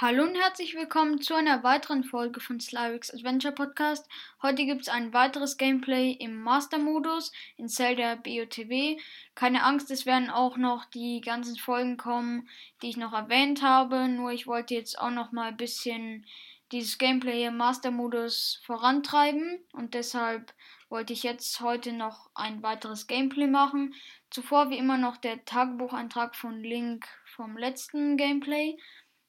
Hallo und herzlich willkommen zu einer weiteren Folge von Slyrix Adventure Podcast. Heute gibt es ein weiteres Gameplay im Master-Modus in Zelda BOTW. Keine Angst, es werden auch noch die ganzen Folgen kommen, die ich noch erwähnt habe. Nur ich wollte jetzt auch noch mal ein bisschen dieses Gameplay im Master-Modus vorantreiben und deshalb wollte ich jetzt heute noch ein weiteres Gameplay machen. Zuvor wie immer noch der Tagebucheintrag von Link vom letzten Gameplay.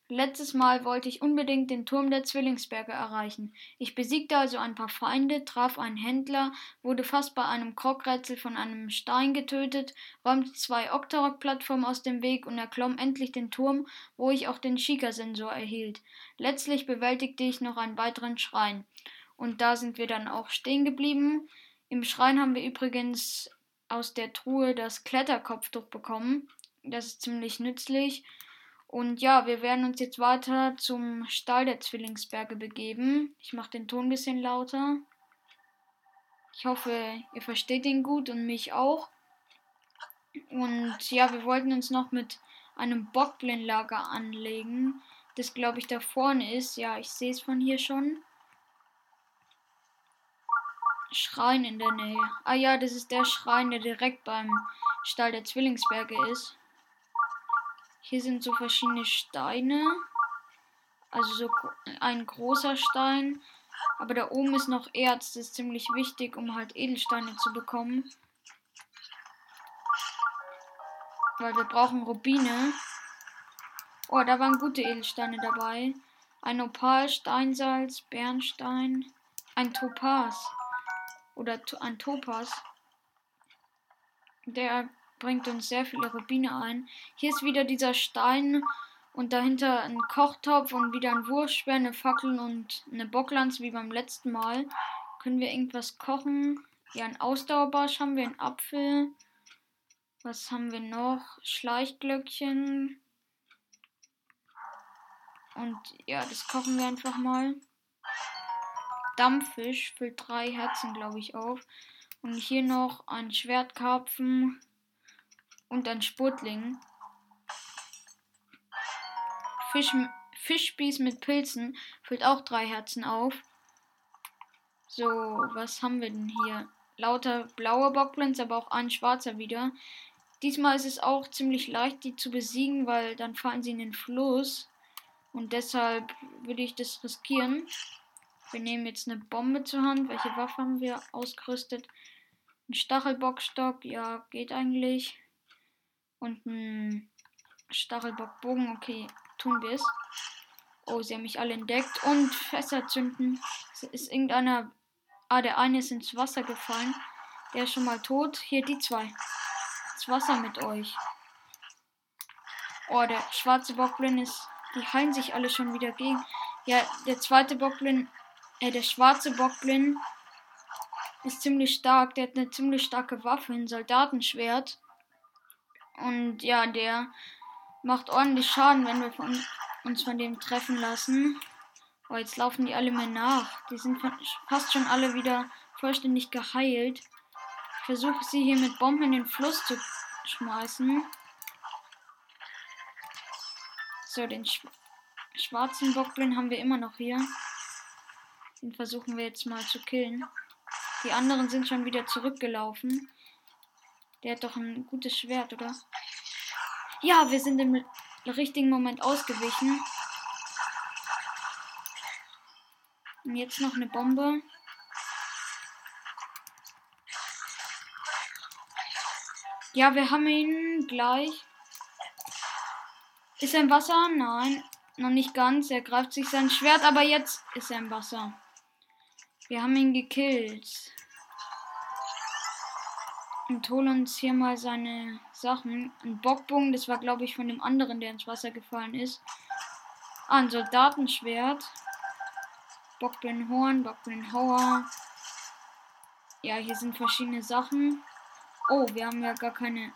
Letztes Mal wollte ich unbedingt den Turm der Zwillingsberge erreichen. Ich besiegte also ein paar Feinde, traf einen Händler, wurde fast bei einem Krogrätsel von einem Stein getötet, räumte zwei Octorok-Plattformen aus dem Weg und erklomm endlich den Turm, wo ich auch den Shika-Sensor erhielt. Letztlich bewältigte ich noch einen weiteren Schrein. Und da sind wir dann auch stehen geblieben. Im Schrein haben wir übrigens aus der Truhe das Kletterkopftuch bekommen. Das ist ziemlich nützlich. Und ja, wir werden uns jetzt weiter zum Stall der Zwillingsberge begeben. Ich mache den Ton ein bisschen lauter. Ich hoffe, ihr versteht ihn gut und mich auch. Und ja, wir wollten uns noch mit einem Bockblindlager anlegen. Das glaube ich da vorne ist. Ja, ich sehe es von hier schon. Schrein in der Nähe. Ah ja, das ist der Schrein, der direkt beim Stall der Zwillingsberge ist. Hier sind so verschiedene Steine. Also so ein großer Stein. Aber da oben ist noch Erz. Das ist ziemlich wichtig, um halt Edelsteine zu bekommen. Weil wir brauchen Rubine. Oh, da waren gute Edelsteine dabei. Ein Opal, Steinsalz, Bernstein, ein Topaz. Oder ein Topaz. Der bringt uns sehr viele Rubine ein. Hier ist wieder dieser Stein und dahinter ein Kochtopf und wieder ein Wurfspeer, eine Fackel und eine Bocklanze wie beim letzten Mal. Können wir irgendwas kochen? Ja, ein Ausdauerbarsch haben wir, einen Apfel. Was haben wir noch? Schleichglöckchen. Und ja, das kochen wir einfach mal. Dampffisch füllt drei Herzen, glaube ich, auf. Und hier noch ein Schwertkarpfen und ein Spurtling. Fisch, Fischspieß mit Pilzen füllt auch drei Herzen auf. So, was haben wir denn hier? Lauter blaue Bockblins, aber auch ein schwarzer wieder. Diesmal ist es auch ziemlich leicht, die zu besiegen, weil dann fallen sie in den Fluss. Und deshalb würde ich das riskieren. Wir nehmen jetzt eine Bombe zur Hand. Welche Waffe haben wir ausgerüstet? Ein Stachelbockstock, ja, geht eigentlich. Und ein Stachelbockbogen. Okay, tun wir es. Oh, sie haben mich alle entdeckt. Und Fässer zünden. Es ist irgendeiner. Ah, der eine ist ins Wasser gefallen. Der ist schon mal tot. Hier die zwei. Das Wasser mit euch. Oh, der schwarze Bockblin ist. Die heilen sich alle schon wieder gegen. Ja, der zweite Bockblin. Äh, der schwarze Bockblin ist ziemlich stark. Der hat eine ziemlich starke Waffe, ein Soldatenschwert. Und ja, der macht ordentlich Schaden, wenn wir von, uns von dem treffen lassen. Oh, jetzt laufen die alle mir nach. Die sind fast schon alle wieder vollständig geheilt. Ich versuche sie hier mit Bomben in den Fluss zu schmeißen. So, den sch schwarzen Bockblin haben wir immer noch hier. Den versuchen wir jetzt mal zu killen. Die anderen sind schon wieder zurückgelaufen. Der hat doch ein gutes Schwert, oder? Ja, wir sind im richtigen Moment ausgewichen. Und jetzt noch eine Bombe. Ja, wir haben ihn gleich. Ist er im Wasser? Nein, noch nicht ganz. Er greift sich sein Schwert, aber jetzt ist er im Wasser. Wir haben ihn gekillt und holen uns hier mal seine Sachen. Ein Bockbogen, das war glaube ich von dem anderen, der ins Wasser gefallen ist. Ah, ein Soldatenschwert. Bockblindhorn, Bockblindhauer. Ja, hier sind verschiedene Sachen. Oh, wir haben ja gar keine.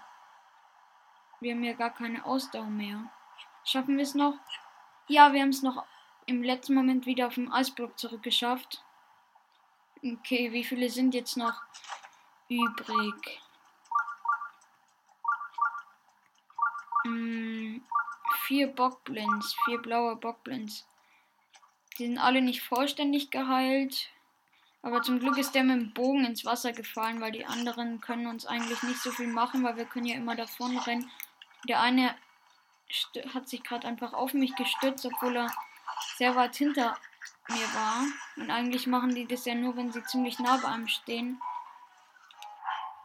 Wir haben ja gar keine Ausdauer mehr. Schaffen wir es noch? Ja, wir haben es noch im letzten Moment wieder auf dem Eisblock zurückgeschafft. Okay, wie viele sind jetzt noch? Übrig. Hm, vier Bockblins, vier blaue Bockblins. Die sind alle nicht vollständig geheilt. Aber zum Glück ist der mit dem Bogen ins Wasser gefallen, weil die anderen können uns eigentlich nicht so viel machen, weil wir können ja immer davon rennen. Der eine hat sich gerade einfach auf mich gestützt, obwohl er sehr weit hinter mir war. Und eigentlich machen die das ja nur, wenn sie ziemlich nah bei einem stehen.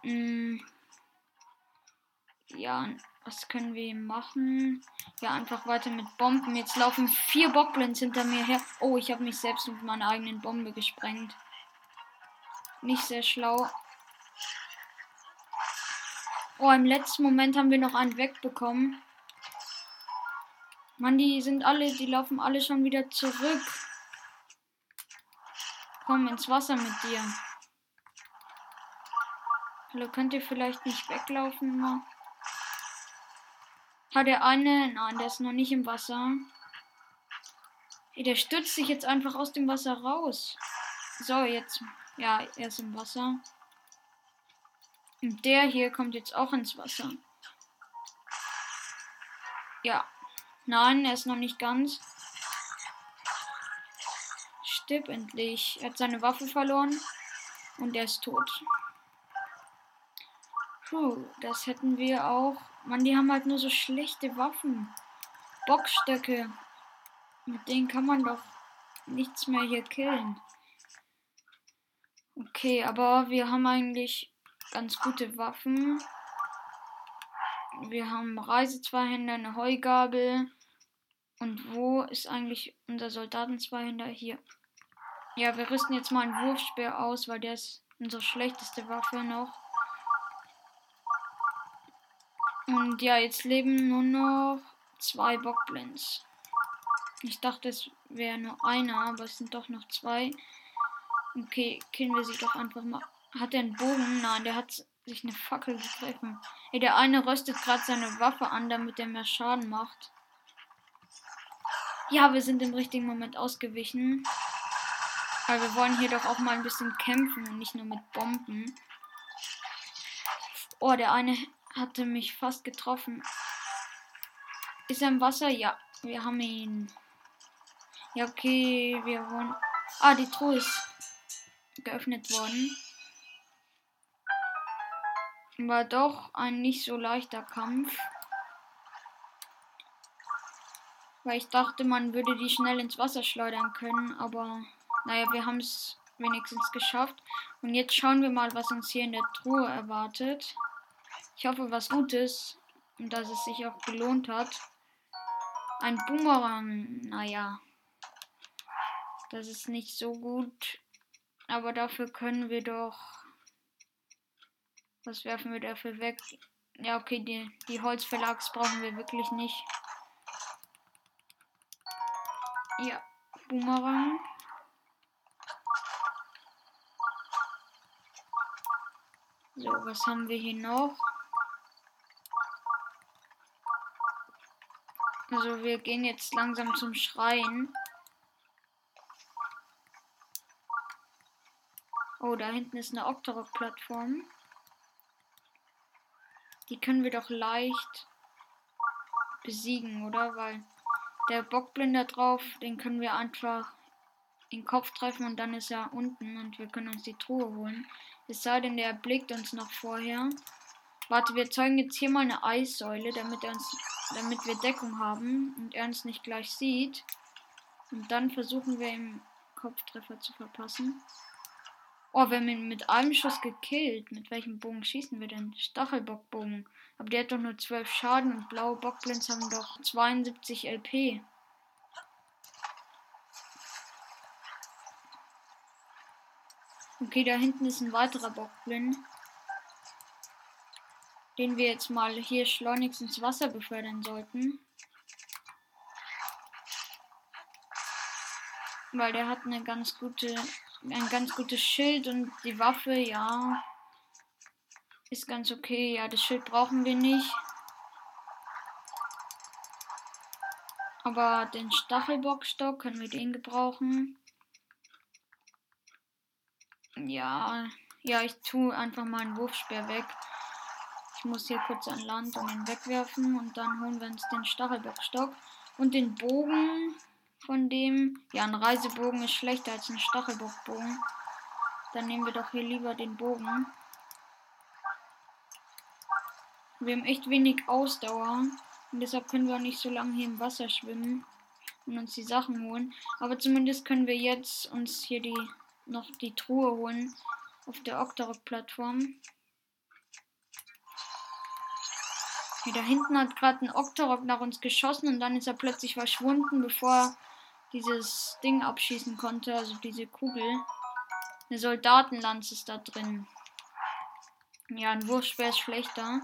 Hm. Ja, was können wir machen? Ja, einfach weiter mit Bomben. Jetzt laufen vier Bockblins hinter mir her. Oh, ich habe mich selbst mit meiner eigenen Bombe gesprengt. Nicht sehr schlau. Oh, im letzten Moment haben wir noch einen wegbekommen. Mann, die sind alle, die laufen alle schon wieder zurück. Komm ins Wasser mit dir. Hallo, könnt ihr vielleicht nicht weglaufen immer? Hat der eine? Nein, der ist noch nicht im Wasser. Der stürzt sich jetzt einfach aus dem Wasser raus. So, jetzt ja, er ist im Wasser. Und der hier kommt jetzt auch ins Wasser. Ja. Nein, er ist noch nicht ganz. Stirb endlich. Er hat seine Waffe verloren. Und er ist tot. Puh, das hätten wir auch. Mann, die haben halt nur so schlechte Waffen. Bockstöcke. Mit denen kann man doch nichts mehr hier killen. Okay, aber wir haben eigentlich ganz gute Waffen. Wir haben Reisezweihänder, eine Heugabel. Und wo ist eigentlich unser Soldatenzweihänder? Hier. Ja, wir rüsten jetzt mal einen Wurfspeer aus, weil der ist unsere schlechteste Waffe noch. Und ja, jetzt leben nur noch zwei Bockblins. Ich dachte, es wäre nur einer, aber es sind doch noch zwei. Okay, killen wir sie doch einfach mal. Hat er einen Bogen? Nein, der hat sich eine Fackel gegriffen. Ey, der eine röstet gerade seine Waffe an, damit er mehr Schaden macht. Ja, wir sind im richtigen Moment ausgewichen. Weil wir wollen hier doch auch mal ein bisschen kämpfen und nicht nur mit Bomben. Oh, der eine hatte mich fast getroffen. Ist er im Wasser? Ja, wir haben ihn. Ja, okay, wir wollen. Ah, die Truhe ist geöffnet worden. War doch ein nicht so leichter Kampf. Weil ich dachte, man würde die schnell ins Wasser schleudern können, aber naja, wir haben es wenigstens geschafft. Und jetzt schauen wir mal, was uns hier in der Truhe erwartet. Ich hoffe, was Gutes und dass es sich auch gelohnt hat. Ein Boomerang, naja, das ist nicht so gut. Aber dafür können wir doch. Was werfen wir dafür weg? Ja, okay, die, die Holzverlags brauchen wir wirklich nicht. Ja, Boomerang. So, was haben wir hier noch? Also wir gehen jetzt langsam zum Schreien. Oh, da hinten ist eine Octorok-Plattform. Die können wir doch leicht besiegen, oder? Weil der Bockblinder drauf, den können wir einfach in den Kopf treffen und dann ist er unten und wir können uns die Truhe holen. Es sei denn, der blickt uns noch vorher. Warte, wir zeugen jetzt hier mal eine Eissäule, damit, er uns, damit wir Deckung haben und er uns nicht gleich sieht. Und dann versuchen wir ihm Kopftreffer zu verpassen. Oh, wir haben ihn mit einem Schuss gekillt. Mit welchem Bogen schießen wir denn? Stachelbockbogen. Aber der hat doch nur 12 Schaden und blaue Bockblins haben doch 72 LP. Okay, da hinten ist ein weiterer Bockblind. Den wir jetzt mal hier schleunigst ins Wasser befördern sollten. Weil der hat eine ganz gute ein ganz gutes Schild und die Waffe, ja, ist ganz okay. Ja, das Schild brauchen wir nicht. Aber den Stachelbockstock können wir den gebrauchen. Ja, ja, ich tue einfach mal einen Wurfspeer weg. Muss hier kurz an Land und ihn wegwerfen und dann holen wir uns den Stachelbockstock und den Bogen von dem. Ja, ein Reisebogen ist schlechter als ein Stachelbockbogen. Dann nehmen wir doch hier lieber den Bogen. Wir haben echt wenig Ausdauer und deshalb können wir auch nicht so lange hier im Wasser schwimmen und uns die Sachen holen. Aber zumindest können wir jetzt uns hier die noch die Truhe holen auf der Octorok-Plattform. Hier da hinten hat gerade ein Octorok nach uns geschossen und dann ist er plötzlich verschwunden, bevor er dieses Ding abschießen konnte, also diese Kugel. Eine Soldatenlanze ist da drin. Ja, ein Wurfspeer ist schlechter.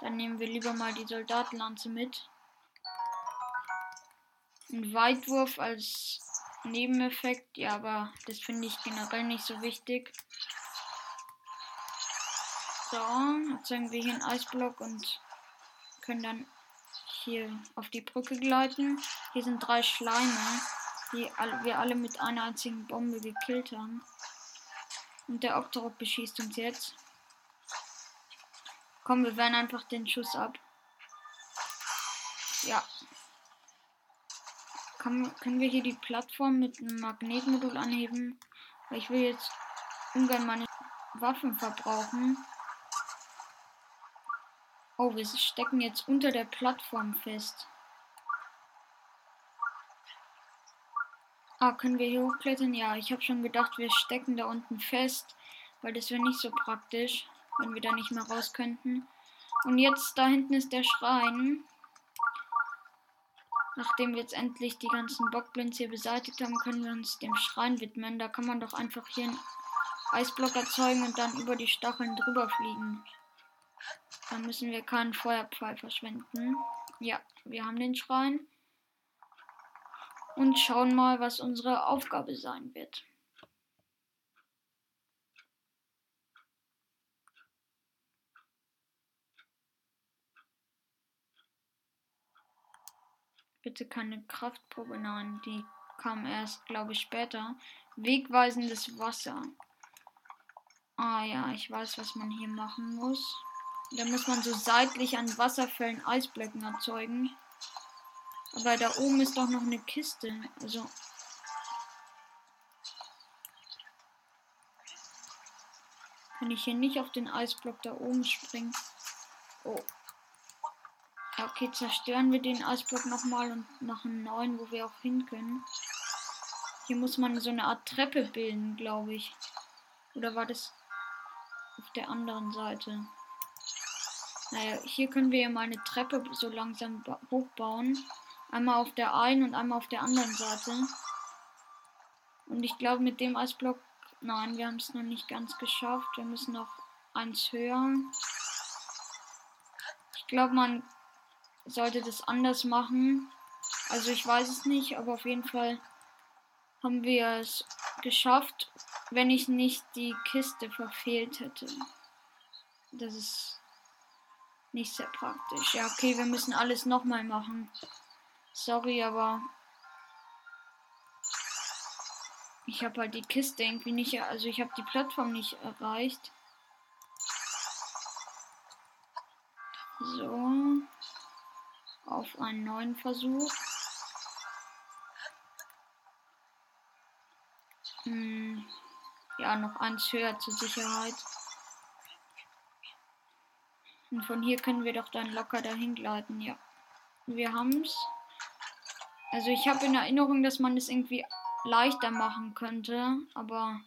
Dann nehmen wir lieber mal die Soldatenlanze mit. Ein Weitwurf als Nebeneffekt, ja, aber das finde ich generell nicht so wichtig. So, erzeugen wir hier einen Eisblock und können dann hier auf die Brücke gleiten. Hier sind drei Schleime, die wir alle mit einer einzigen Bombe gekillt haben. Und der Octorok beschießt uns jetzt. Komm, wir wehren einfach den Schuss ab. Ja. Kann, können wir hier die Plattform mit einem Magnetmodul anheben? Weil ich will jetzt ungern meine Waffen verbrauchen. Oh, wir stecken jetzt unter der Plattform fest. Ah, können wir hier hochklettern? Ja, ich habe schon gedacht, wir stecken da unten fest, weil das wäre nicht so praktisch, wenn wir da nicht mehr raus könnten. Und jetzt, da hinten ist der Schrein. Nachdem wir jetzt endlich die ganzen Bockblins hier beseitigt haben, können wir uns dem Schrein widmen. Da kann man doch einfach hier einen Eisblock erzeugen und dann über die Stacheln drüber fliegen. Dann müssen wir keinen Feuerpfeil verschwenden. Ja, wir haben den Schrein. Und schauen mal, was unsere Aufgabe sein wird. Bitte keine Kraftprobe, nein, die kam erst, glaube ich, später. Wegweisendes Wasser. Ah ja, ich weiß, was man hier machen muss. Da muss man so seitlich an Wasserfällen Eisblöcken erzeugen. Aber da oben ist doch noch eine Kiste. Also. Kann ich hier nicht auf den Eisblock da oben springen? Oh. Okay, zerstören wir den Eisblock nochmal und noch einen neuen, wo wir auch hin können. Hier muss man so eine Art Treppe bilden, glaube ich. Oder war das auf der anderen Seite? Naja, hier können wir ja mal eine Treppe so langsam hochbauen. Einmal auf der einen und einmal auf der anderen Seite. Und ich glaube mit dem Eisblock, nein, wir haben es noch nicht ganz geschafft. Wir müssen noch eins höher. Ich glaube, man sollte das anders machen. Also ich weiß es nicht, aber auf jeden Fall haben wir es geschafft, wenn ich nicht die Kiste verfehlt hätte. Das ist nicht sehr praktisch. Ja, okay, wir müssen alles nochmal machen. Sorry, aber ich habe halt die Kiste irgendwie nicht, also ich habe die Plattform nicht erreicht. So. Auf einen neuen Versuch. Hm. Ja, noch eins höher zur Sicherheit. Und von hier können wir doch dann locker dahin gleiten, ja. Wir haben's. Also ich habe in Erinnerung, dass man es das irgendwie leichter machen könnte, aber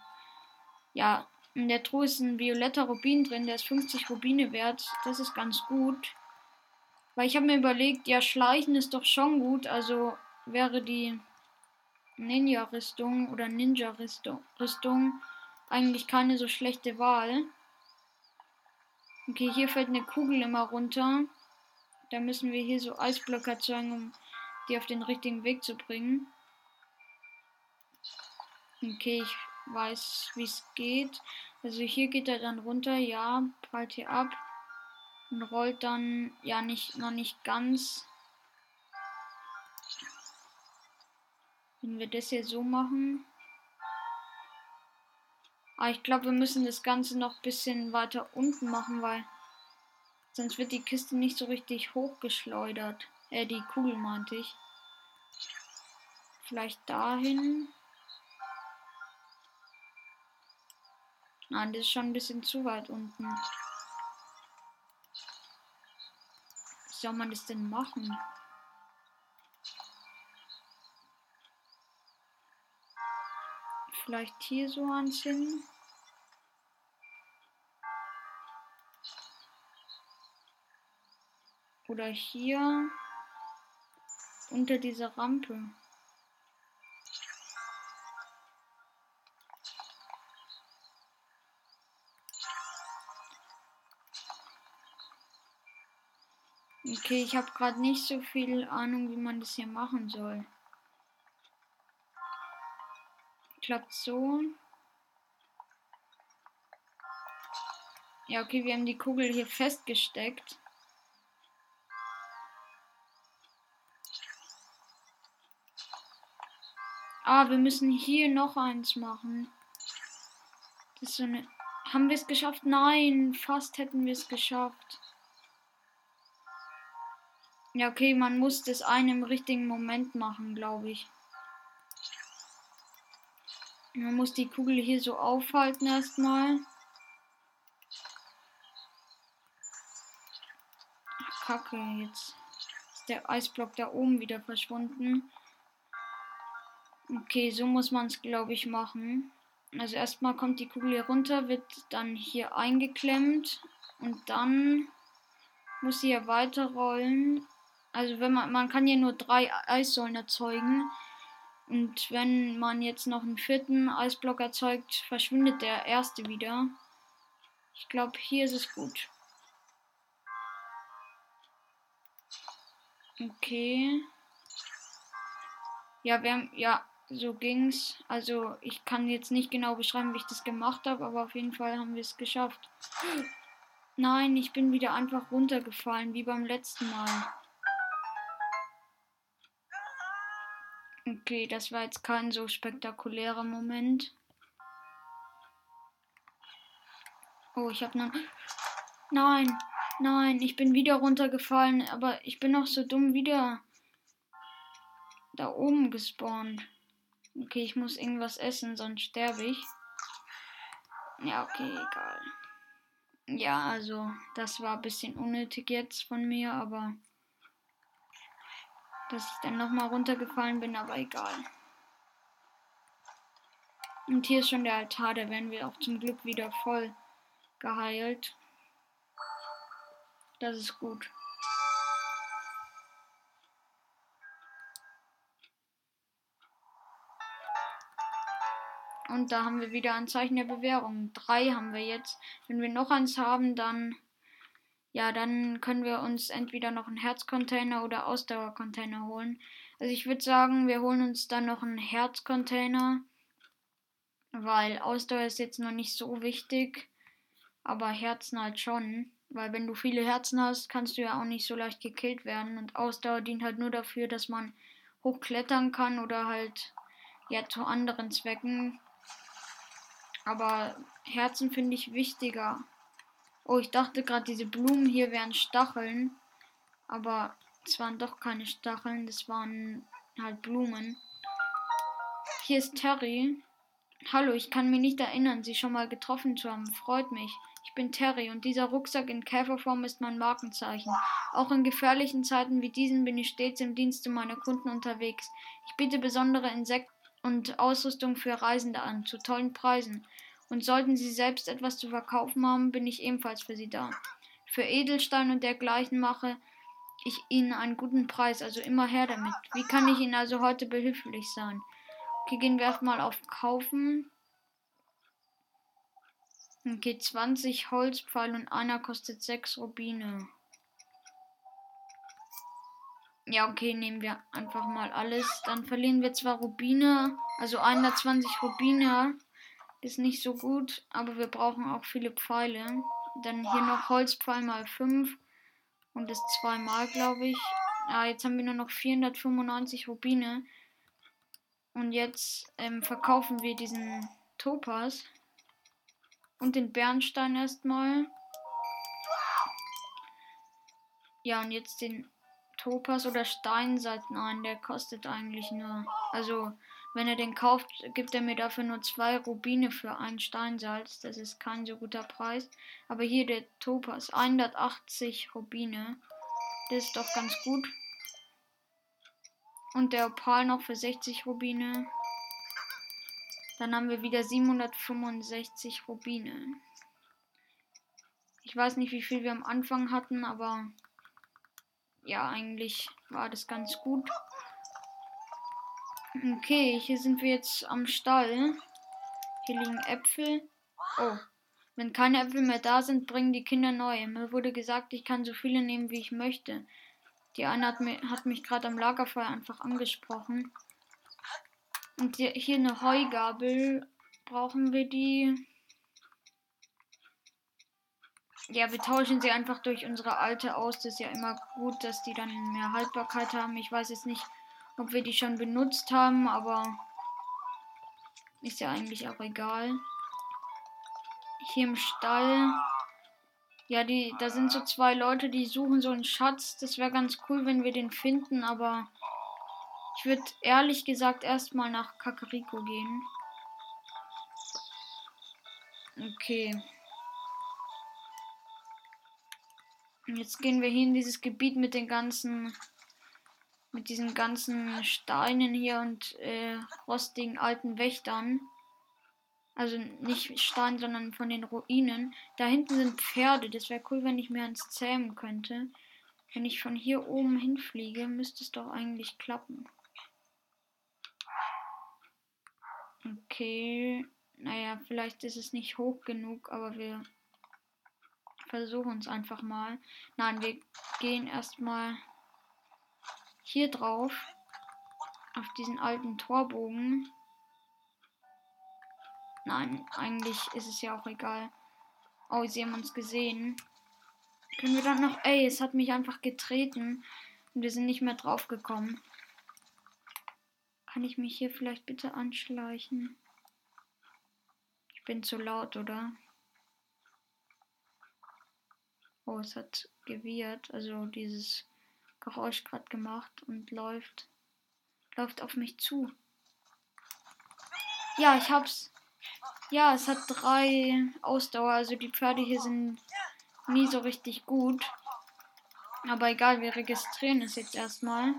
ja, in der Truhe ist ein violetter Rubin drin, der ist 50 Rubine wert. Das ist ganz gut. Weil ich habe mir überlegt, ja, Schleichen ist doch schon gut, also wäre die Ninja-Rüstung oder Ninja-Rüstung eigentlich keine so schlechte Wahl. Okay, hier fällt eine Kugel immer runter. Da müssen wir hier so Eisblöcke erzeugen, um die auf den richtigen Weg zu bringen. Okay, ich weiß, wie es geht. Also hier geht er dann runter, ja, prallt hier ab und rollt dann, ja, nicht, noch nicht ganz. Wenn wir das hier so machen. Aber ah, ich glaube, wir müssen das Ganze noch ein bisschen weiter unten machen, weil Sonst wird die Kiste nicht so richtig hochgeschleudert. Äh, die Kugel meinte ich. Vielleicht dahin. Nein, das ist schon ein bisschen zu weit unten. Wie soll man das denn machen? Vielleicht hier so anziehen. Oder hier unter dieser Rampe. Okay, ich habe gerade nicht so viel Ahnung, wie man das hier machen soll. Klappt so. Ja, okay, wir haben die Kugel hier festgesteckt. Ah, wir müssen hier noch eins machen. Das ist so eine. Haben wir es geschafft? Nein, fast hätten wir es geschafft. Ja, okay, man muss das eine im richtigen Moment machen, glaube ich. Man muss die Kugel hier so aufhalten erstmal. Kacke, jetzt ist der Eisblock da oben wieder verschwunden. Okay, so muss man es, glaube ich, machen. Also erstmal kommt die Kugel hier runter, wird dann hier eingeklemmt und dann muss sie hier weiterrollen. Also wenn man, man kann hier nur drei Eissäulen erzeugen. Und wenn man jetzt noch einen vierten Eisblock erzeugt, verschwindet der erste wieder. Ich glaube, hier ist es gut. Okay. Ja, wir haben, ja, so ging's. Also ich kann jetzt nicht genau beschreiben, wie ich das gemacht habe, aber auf jeden Fall haben wir es geschafft. Nein, ich bin wieder einfach runtergefallen, wie beim letzten Mal. Okay, das war jetzt kein so spektakulärer Moment. Oh, ich habe noch... Nein, nein, ich bin wieder runtergefallen, aber ich bin noch so dumm wieder da oben gespawnt. Okay, ich muss irgendwas essen, sonst sterbe ich. Ja, okay, egal. Ja, also, das war ein bisschen unnötig jetzt von mir, aber dass ich dann nochmal runtergefallen bin, aber egal. Und hier ist schon der Altar, da werden wir auch zum Glück wieder voll geheilt. Das ist gut. Und da haben wir wieder ein Zeichen der Bewährung. Drei haben wir jetzt. Wenn wir noch eins haben, dann ja, dann können wir uns entweder noch einen Herzcontainer oder Ausdauercontainer holen. Also ich würde sagen, wir holen uns dann noch einen Herzcontainer, weil Ausdauer ist jetzt noch nicht so wichtig, aber Herzen halt schon. Weil wenn du viele Herzen hast, kannst du ja auch nicht so leicht gekillt werden. Und Ausdauer dient halt nur dafür, dass man hochklettern kann oder halt ja zu anderen Zwecken. Aber Herzen finde ich wichtiger. Oh, ich dachte gerade, diese Blumen hier wären Stacheln. Aber es waren doch keine Stacheln, das waren halt Blumen. Hier ist Terry. Hallo, ich kann mich nicht erinnern, Sie schon mal getroffen zu haben. Freut mich. Ich bin Terry und dieser Rucksack in Käferform ist mein Markenzeichen. Auch in gefährlichen Zeiten wie diesen bin ich stets im Dienste meiner Kunden unterwegs. Ich biete besondere Insekten und Ausrüstung für Reisende an, zu tollen Preisen. Und sollten Sie selbst etwas zu verkaufen haben, bin ich ebenfalls für Sie da. Für Edelstein und dergleichen mache ich Ihnen einen guten Preis, also immer her damit. Wie kann ich Ihnen also heute behilflich sein? Okay, gehen wir erstmal auf Kaufen. Okay, 20 Holzpfeil und einer kostet 6 Rubine. Ja, okay, nehmen wir einfach mal alles. Dann verlieren wir zwar Rubine, also 120 Rubine ist nicht so gut, aber wir brauchen auch viele Pfeile. Dann hier noch Holzpfeil mal 5 und das zweimal, glaube ich. Ja, jetzt haben wir nur noch 495 Rubine. Und jetzt ähm, verkaufen wir diesen Topaz und den Bernstein erstmal. Ja, und jetzt den Topas oder Steinsalz. Nein, der kostet eigentlich nur. Also, wenn er den kauft, gibt er mir dafür nur zwei Rubine für ein Steinsalz. Das ist kein so guter Preis. Aber hier der Topas, 180 Rubine. Das ist doch ganz gut. Und der Opal noch für 60 Rubine. Dann haben wir wieder 765 Rubine. Ich weiß nicht, wie viel wir am Anfang hatten, aber ja, eigentlich war das ganz gut. Okay, hier sind wir jetzt am Stall. Hier liegen Äpfel. Oh, wenn keine Äpfel mehr da sind, bringen die Kinder neue. Mir wurde gesagt, ich kann so viele nehmen, wie ich möchte. Die eine hat, mir, hat mich gerade am Lagerfeuer einfach angesprochen. Und hier eine Heugabel. Brauchen wir die? Ja, wir tauschen sie einfach durch unsere alte aus. Das ist ja immer gut, dass die dann mehr Haltbarkeit haben. Ich weiß jetzt nicht, ob wir die schon benutzt haben, aber ist ja eigentlich auch egal. Hier im Stall. Ja, die, da sind so zwei Leute, die suchen so einen Schatz. Das wäre ganz cool, wenn wir den finden, aber ich würde ehrlich gesagt erstmal nach Kakariko gehen. Okay. Jetzt gehen wir hier in dieses Gebiet mit den ganzen, mit diesen ganzen Steinen hier und äh, rostigen alten Wächtern. Also nicht Stein, sondern von den Ruinen. Da hinten sind Pferde. Das wäre cool, wenn ich mir eins zähmen könnte. Wenn ich von hier oben hinfliege, müsste es doch eigentlich klappen. Okay. Naja, vielleicht ist es nicht hoch genug, aber wir versuchen es einfach mal. Nein, wir gehen erstmal hier drauf. Auf diesen alten Torbogen. Nein, eigentlich ist es ja auch egal. Oh, sie haben uns gesehen. Können wir dann noch. Ey, es hat mich einfach getreten. Und wir sind nicht mehr drauf gekommen. Kann ich mich hier vielleicht bitte anschleichen? Ich bin zu laut, oder? Oh, es hat gewirrt, also dieses Geräusch gerade gemacht und läuft läuft auf mich zu. Ja, ich hab's. Ja, es hat drei Ausdauer, also die Pferde hier sind nie so richtig gut. Aber egal, wir registrieren es jetzt erstmal.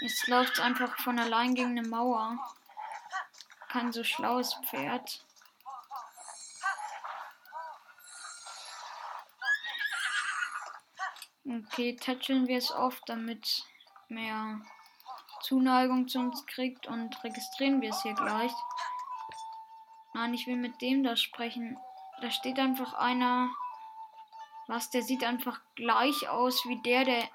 Jetzt läuft es einfach von allein gegen eine Mauer. Kein so schlaues Pferd. Okay, tätscheln wir es oft, damit mehr Zuneigung zu uns kriegt und registrieren wir es hier gleich. Nein, ich will mit dem da sprechen. Da steht einfach einer. Was, der sieht einfach gleich aus wie der, der.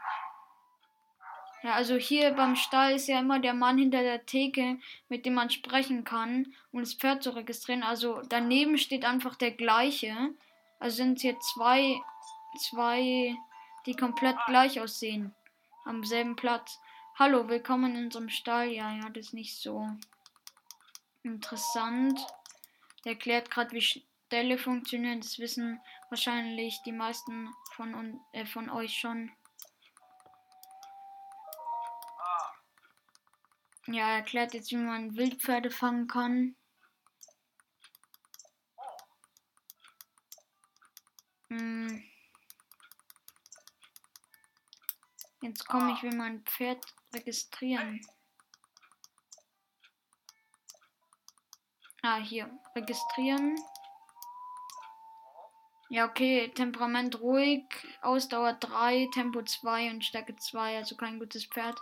Ja, also hier beim Stall ist ja immer der Mann hinter der Theke, mit dem man sprechen kann, um das Pferd zu registrieren. Also daneben steht einfach der gleiche. Also sind hier zwei, zwei die komplett gleich aussehen. Am selben Platz. Hallo, willkommen in unserem Stall. Ja, ja, das ist nicht so interessant. Der erklärt gerade, wie Ställe funktionieren. Das wissen wahrscheinlich die meisten von, äh, von euch schon. Ja, er erklärt jetzt, wie man Wildpferde fangen kann. Hm. Jetzt komme ich, wie mein Pferd registrieren. Ah, hier. Registrieren. Ja, okay. Temperament ruhig. Ausdauer 3, Tempo 2 und Stärke 2. Also kein gutes Pferd.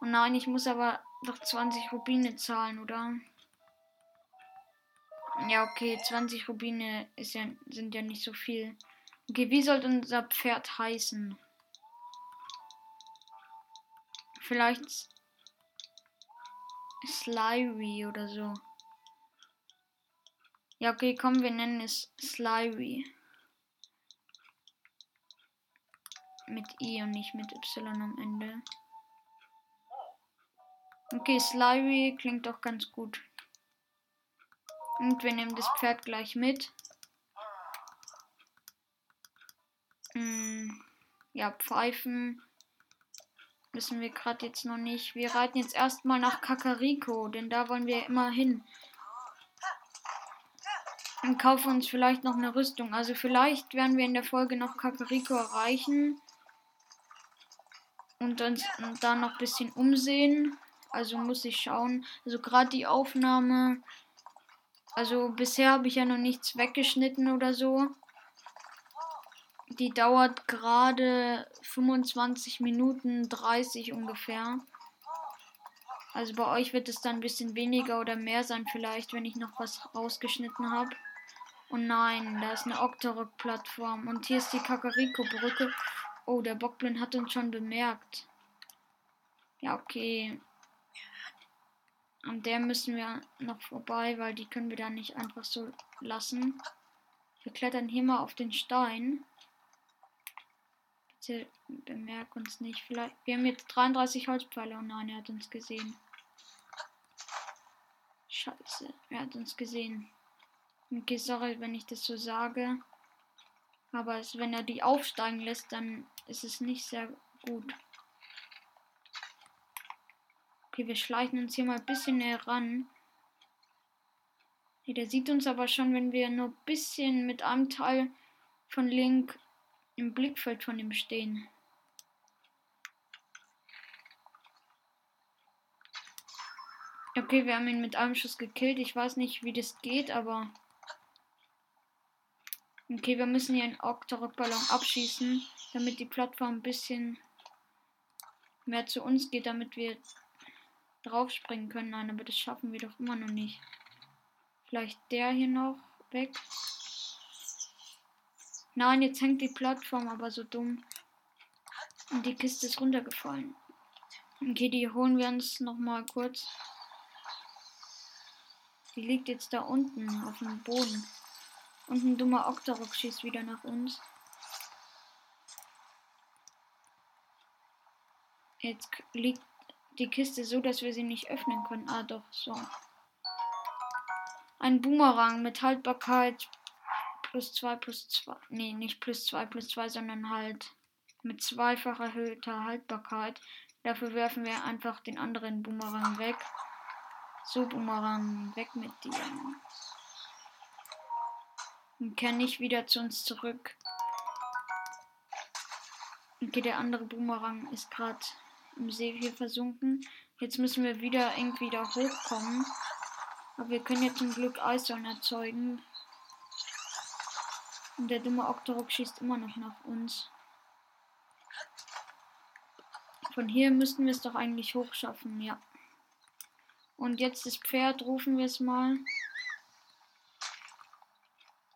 Und nein, ich muss aber doch 20 Rubine zahlen, oder? Ja, okay. 20 Rubine ist ja, sind ja nicht so viel. Okay, wie soll unser Pferd heißen? Vielleicht Slyry oder so. Ja, okay, komm, wir nennen es Slyry. Mit I und nicht mit Y am Ende. Okay, Slyry klingt doch ganz gut. Und wir nehmen das Pferd gleich mit. Hm, Ja, Pfeifen müssen wir gerade jetzt noch nicht. Wir reiten jetzt erstmal nach Kakariko, denn da wollen wir immer hin. Und kaufen uns vielleicht noch eine Rüstung. Also vielleicht werden wir in der Folge noch Kakariko erreichen. Und uns dann noch ein bisschen umsehen. Also muss ich schauen. Also gerade die Aufnahme. Also bisher habe ich ja noch nichts weggeschnitten oder so. Die dauert gerade 25 Minuten 30 ungefähr. Also bei euch wird es dann ein bisschen weniger oder mehr sein vielleicht, wenn ich noch was rausgeschnitten habe. Und nein, da ist eine Octorok-Plattform. Und hier ist die Kakariko-Brücke. Oh, der Bockblind hat uns schon bemerkt. Ja, okay. An der müssen wir noch vorbei, weil die können wir da nicht einfach so lassen. Wir klettern hier mal auf den Stein. Bemerk uns nicht. Vielleicht. Wir haben jetzt 33 Holzpfeile. Oh nein, er hat uns gesehen. Scheiße, er hat uns gesehen. Okay, sorry, wenn ich das so sage. Aber es, wenn er die aufsteigen lässt, dann ist es nicht sehr gut. Okay, wir schleichen uns hier mal ein bisschen näher ran. Hey, der sieht uns aber schon, wenn wir nur ein bisschen mit einem Teil von Link im Blickfeld von ihm stehen. Okay, wir haben ihn mit einem Schuss gekillt. Ich weiß nicht, wie das geht, aber. Okay, wir müssen hier einen Octorok-Ballon abschießen, damit die Plattform ein bisschen mehr zu uns geht, damit wir draufspringen können. Nein, aber das schaffen wir doch immer noch nicht. Vielleicht der hier noch weg. Nein, jetzt hängt die Plattform aber so dumm. Und die Kiste ist runtergefallen. Okay, die holen wir uns noch mal kurz. Die liegt jetzt da unten auf dem Boden. Und ein dummer Octorok schießt wieder nach uns. Jetzt liegt die Kiste so, dass wir sie nicht öffnen können. Ah, doch, so. Ein Boomerang mit Haltbarkeit plus 2 plus 2. Nee, nicht plus 2 plus 2, sondern halt mit zweifach erhöhter Haltbarkeit. Dafür werfen wir einfach den anderen Boomerang weg. So, Boomerang, weg mit dir. Und kehr nicht wieder zu uns zurück. Okay, der andere Boomerang ist gerade im See hier versunken. Jetzt müssen wir wieder irgendwie da hochkommen. Aber wir können jetzt zum Glück Eissäulen erzeugen. Und der dumme Octorok schießt immer noch nach uns. Von hier müssten wir es doch eigentlich hochschaffen, ja. Und jetzt das Pferd, rufen wir es mal.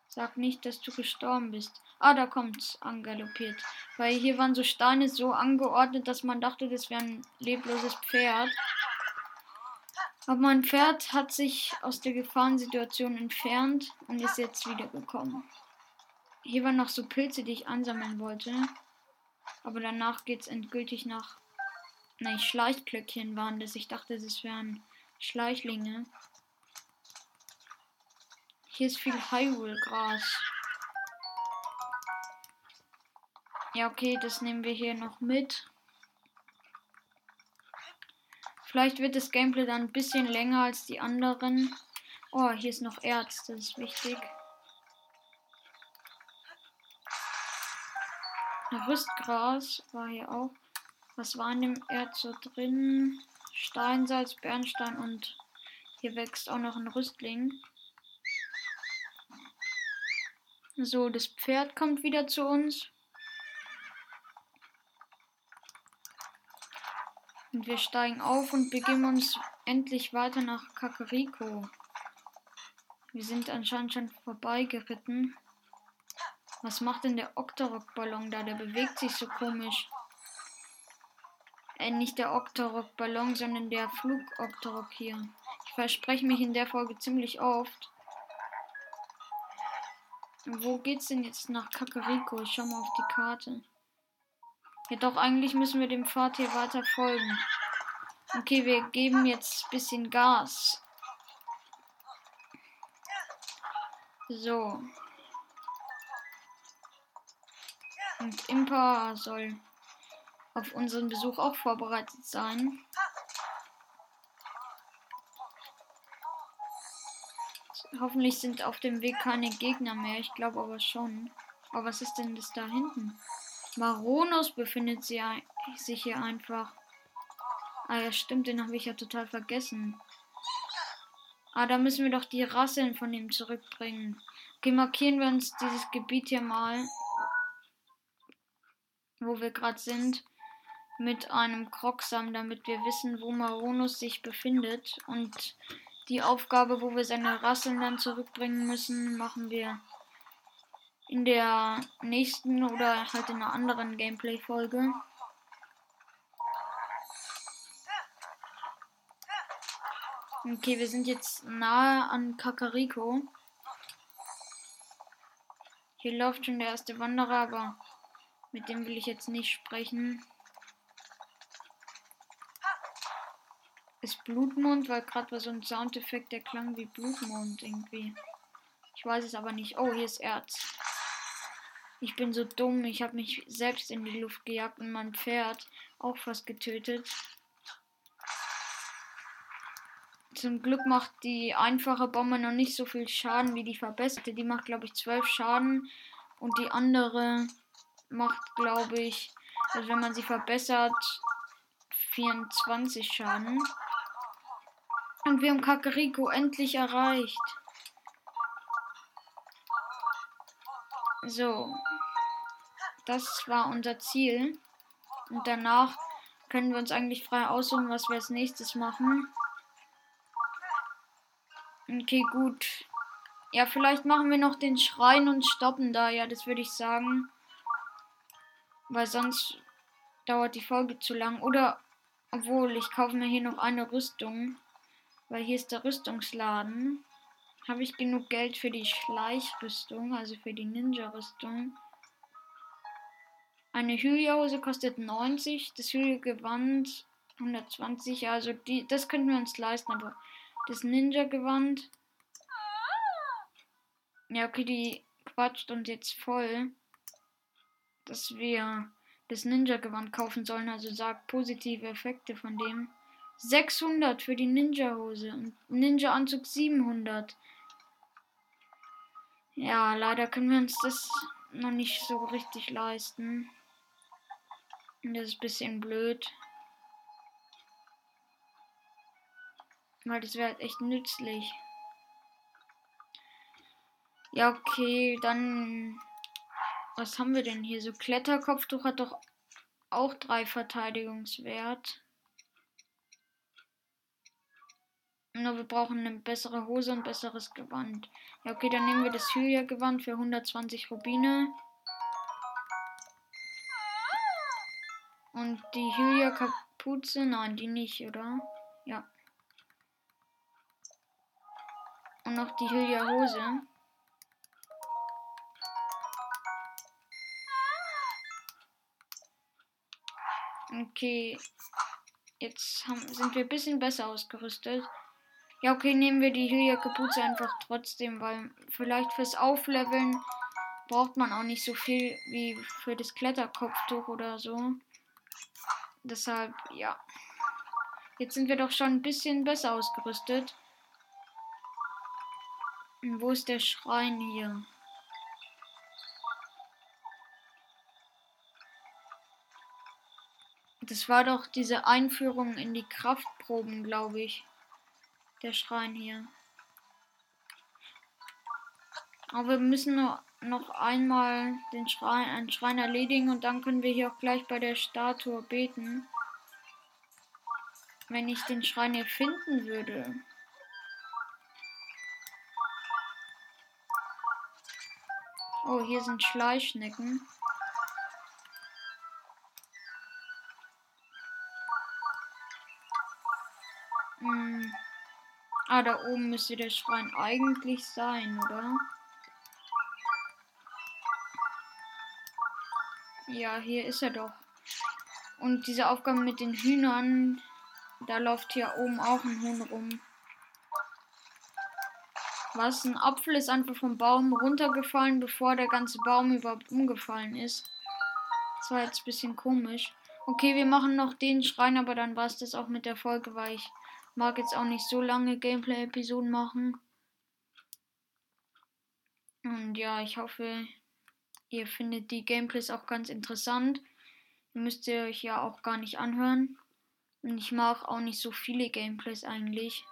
Sag nicht, dass du gestorben bist. Ah, da kommt's angaloppiert. Weil hier waren so Steine so angeordnet, dass man dachte, das wäre ein lebloses Pferd. Aber mein Pferd hat sich aus der Gefahrensituation entfernt und ist jetzt wiedergekommen. Hier waren noch so Pilze, die ich ansammeln wollte. Aber danach geht's endgültig nach. Nein, Schleichklöckchen waren das. Ich dachte, das wären Schleichlinge. Hier ist viel Hyrule-Gras. Ja, okay, das nehmen wir hier noch mit. Vielleicht wird das Gameplay dann ein bisschen länger als die anderen. Oh, hier ist noch Erz, das ist wichtig. Rüstgras war hier auch. Was war in dem Erz so drin? Steinsalz, Bernstein und hier wächst auch noch ein Rüstling. So, das Pferd kommt wieder zu uns. Und wir steigen auf und begeben uns endlich weiter nach Kakariko. Wir sind anscheinend schon vorbeigeritten. Was macht denn der Octorok-Ballon da? Der bewegt sich so komisch. Äh, nicht der Octorok-Ballon, sondern der Flug-Octorok hier. Ich verspreche mich in der Folge ziemlich oft. Wo geht's denn jetzt nach Kakariko? Ich schau mal auf die Karte. Ja, doch, eigentlich müssen wir dem Pfad hier weiter folgen. Okay, wir geben jetzt ein bisschen Gas. So. Und Impa soll auf unseren Besuch auch vorbereitet sein. Hoffentlich sind auf dem Weg keine Gegner mehr. Ich glaube aber schon. Aber was ist denn das da hinten? Maronos befindet sich hier einfach. Ah ja, stimmt, den habe ich ja total vergessen. Ah, da müssen wir doch die Rasseln von ihm zurückbringen. Okay, markieren wir uns dieses Gebiet hier mal, wo wir gerade sind, mit einem Krocksam, damit wir wissen, wo Maronus sich befindet. Und die Aufgabe, wo wir seine Rasseln dann zurückbringen müssen, machen wir in der nächsten oder halt in einer anderen Gameplay-Folge. Okay, wir sind jetzt nahe an Kakariko. Hier läuft schon der erste Wanderer, aber mit dem will ich jetzt nicht sprechen. Ist Blutmond, weil gerade war so ein Soundeffekt, der klang wie Blutmond irgendwie. Ich weiß es aber nicht. Oh, hier ist Erz. Ich bin so dumm. Ich habe mich selbst in die Luft gejagt und mein Pferd auch fast getötet. Zum Glück macht die einfache Bombe noch nicht so viel Schaden wie die verbesserte. Die macht, glaube ich, 12 Schaden. Und die andere macht, glaube ich, also wenn man sie verbessert, 24 Schaden. Und wir haben Kakariko endlich erreicht. So. Das war unser Ziel. Und danach können wir uns eigentlich frei aussuchen, was wir als nächstes machen. Okay, gut. Ja, vielleicht machen wir noch den Schrein und stoppen da. Ja, das würde ich sagen. Weil sonst dauert die Folge zu lang. Oder, obwohl, ich kaufe mir hier noch eine Rüstung. Weil hier ist der Rüstungsladen. Habe ich genug Geld für die Schleichrüstung, also für die Ninja-Rüstung? Eine Hylia-Hose kostet 90, das Hylia-Gewand 120, also die, das könnten wir uns leisten, aber das Ninja-Gewand. Ja, okay, die quatscht uns jetzt voll, dass wir das Ninja-Gewand kaufen sollen. Also sagt positive Effekte von dem. 600 für die Ninja-Hose und Ninja-Anzug 700. Ja, leider können wir uns das noch nicht so richtig leisten. Das ist ein bisschen blöd. Weil das wäre halt echt nützlich. Ja, okay, dann. Was haben wir denn hier? So Kletterkopftuch hat doch auch drei Verteidigungswert. Nur wir brauchen eine bessere Hose und besseres Gewand. Ja, okay, dann nehmen wir das Hylia-Gewand für 120 Rubine. Und die Hylia-Kapuze, nein, die nicht, oder? Ja. Und noch die Hylia Okay. Jetzt haben, sind wir ein bisschen besser ausgerüstet. Ja, okay, nehmen wir die Hylia Kapuze einfach trotzdem, weil vielleicht fürs Aufleveln braucht man auch nicht so viel wie für das Kletterkopftuch oder so. Deshalb, ja. Jetzt sind wir doch schon ein bisschen besser ausgerüstet. Wo ist der Schrein hier? Das war doch diese Einführung in die Kraftproben, glaube ich. Der Schrein hier. Aber wir müssen nur noch einmal den Schrein, einen Schrein erledigen und dann können wir hier auch gleich bei der Statue beten. Wenn ich den Schrein hier finden würde. Oh, hier sind Schleichschnecken. Ah, da oben müsste der Schrein eigentlich sein, oder? Ja, hier ist er doch. Und diese Aufgabe mit den Hühnern, da läuft hier oben auch ein Huhn rum. Was? Ein Apfel ist einfach vom Baum runtergefallen, bevor der ganze Baum überhaupt umgefallen ist. Das war jetzt ein bisschen komisch. Okay, wir machen noch den Schrein, aber dann war es das auch mit der Folge, weil ich mag jetzt auch nicht so lange Gameplay-Episoden machen. Und ja, ich hoffe, ihr findet die Gameplays auch ganz interessant. Müsst ihr euch ja auch gar nicht anhören. Und ich mag auch nicht so viele Gameplays eigentlich.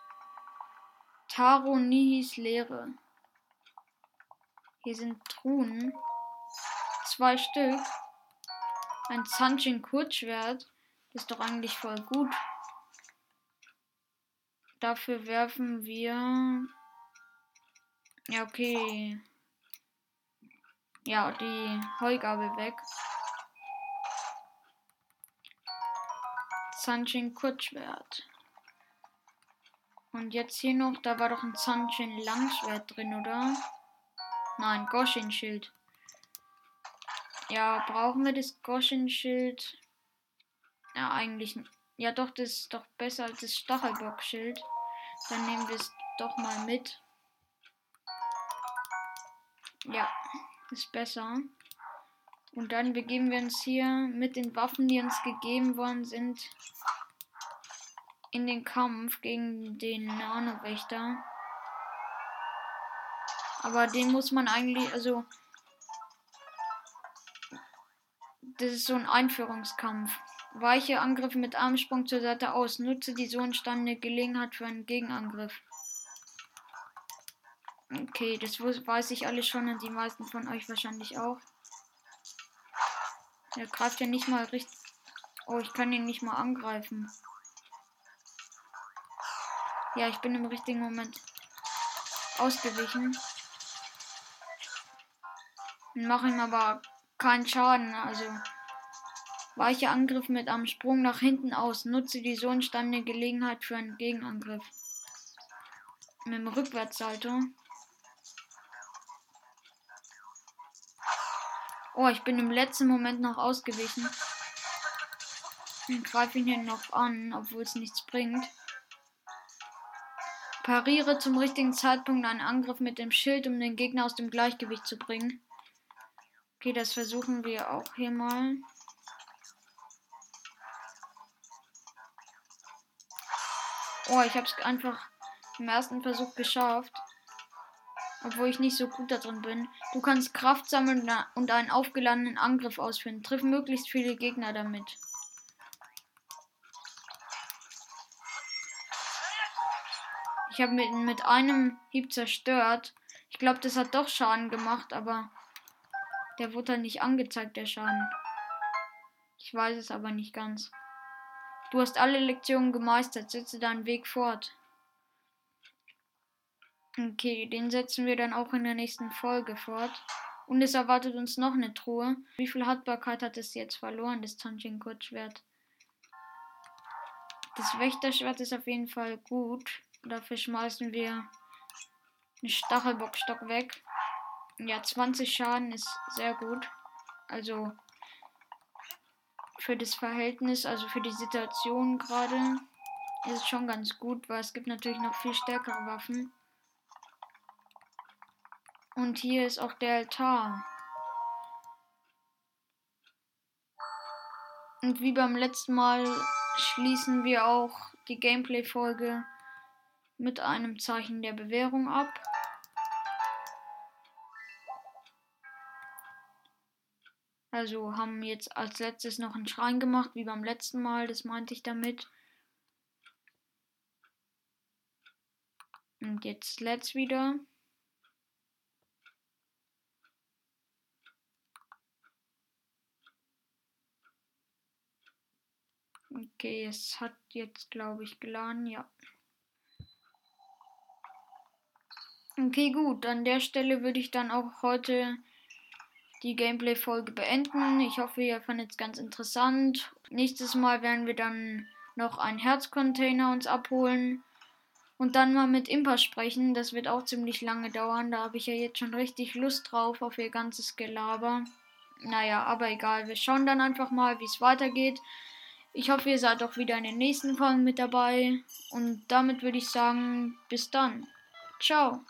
Taro Nihis Lehre. Hier sind Truhen. Zwei Stück. Ein Zanchin Kurzschwert. Ist doch eigentlich voll gut. Dafür werfen wir. Ja, okay. Ja, die Heugabel weg. Zanchin Kurzschwert. Und jetzt hier noch, da war doch ein Zanchin Langschwert drin, oder? Nein, Goshin Schild. Ja, brauchen wir das Goshin Schild? Ja, eigentlich nicht. Ja, doch, das ist doch besser als das Stachelbock-Schild. Dann nehmen wir es doch mal mit. Ja, ist besser. Und dann begeben wir uns hier mit den Waffen, die uns gegeben worden sind, in den Kampf gegen den Nano-Wächter. Aber den muss man eigentlich, also. Das ist so ein Einführungskampf. Weiche Angriffe mit Armsprung zur Seite aus. Nutze die so entstandene Gelegenheit für einen Gegenangriff. Okay, das weiß ich alles schon und die meisten von euch wahrscheinlich auch. Er greift ja nicht mal richtig. Oh, ich kann ihn nicht mal angreifen. Ja, ich bin im richtigen Moment ausgewichen. Mache ihm aber keinen Schaden. Also Weiche Angriff mit einem Sprung nach hinten aus. Nutze die so entstandene Gelegenheit für einen Gegenangriff. Mit dem Rückwärtssalto. Oh, ich bin im letzten Moment noch ausgewichen. Und greife ihn hier noch an, obwohl es nichts bringt. Pariere zum richtigen Zeitpunkt einen Angriff mit dem Schild, um den Gegner aus dem Gleichgewicht zu bringen. Okay, das versuchen wir auch hier mal. Oh, ich habe es einfach im ersten Versuch geschafft. Obwohl ich nicht so gut da drin bin. Du kannst Kraft sammeln und einen aufgeladenen Angriff ausführen. Triff möglichst viele Gegner damit. Ich habe mit, mit einem Hieb zerstört. Ich glaube, das hat doch Schaden gemacht, aber der wurde dann nicht angezeigt, der Schaden. Ich weiß es aber nicht ganz. Du hast alle Lektionen gemeistert, setze deinen Weg fort. Okay, den setzen wir dann auch in der nächsten Folge fort. Und es erwartet uns noch eine Truhe. Wie viel Haltbarkeit hat es jetzt verloren, das Tanchin-Kurzschwert? Das Wächterschwert ist auf jeden Fall gut. Dafür schmeißen wir einen Stachelbockstock weg. Ja, 20 Schaden ist sehr gut. Also für das Verhältnis, also für die Situation gerade, ist es schon ganz gut, weil es gibt natürlich noch viel stärkere Waffen. Und hier ist auch der Altar. Und wie beim letzten Mal schließen wir auch die Gameplay-Folge mit einem Zeichen der Bewährung ab. Also haben jetzt als letztes noch einen Schrein gemacht, wie beim letzten Mal, das meinte ich damit. Und jetzt let's wieder. Okay, es hat jetzt, glaube ich, geladen, ja. Okay, gut. An der Stelle würde ich dann auch heute die Gameplay-Folge beenden. Ich hoffe, ihr fandet es ganz interessant. Nächstes Mal werden wir dann noch einen Herzcontainer uns abholen und dann mal mit Impa sprechen. Das wird auch ziemlich lange dauern. Da habe ich ja jetzt schon richtig Lust drauf auf ihr ganzes Gelaber. Naja, aber egal. Wir schauen dann einfach mal, wie es weitergeht. Ich hoffe, ihr seid auch wieder in den nächsten Folgen mit dabei. Und damit würde ich sagen, bis dann. Ciao.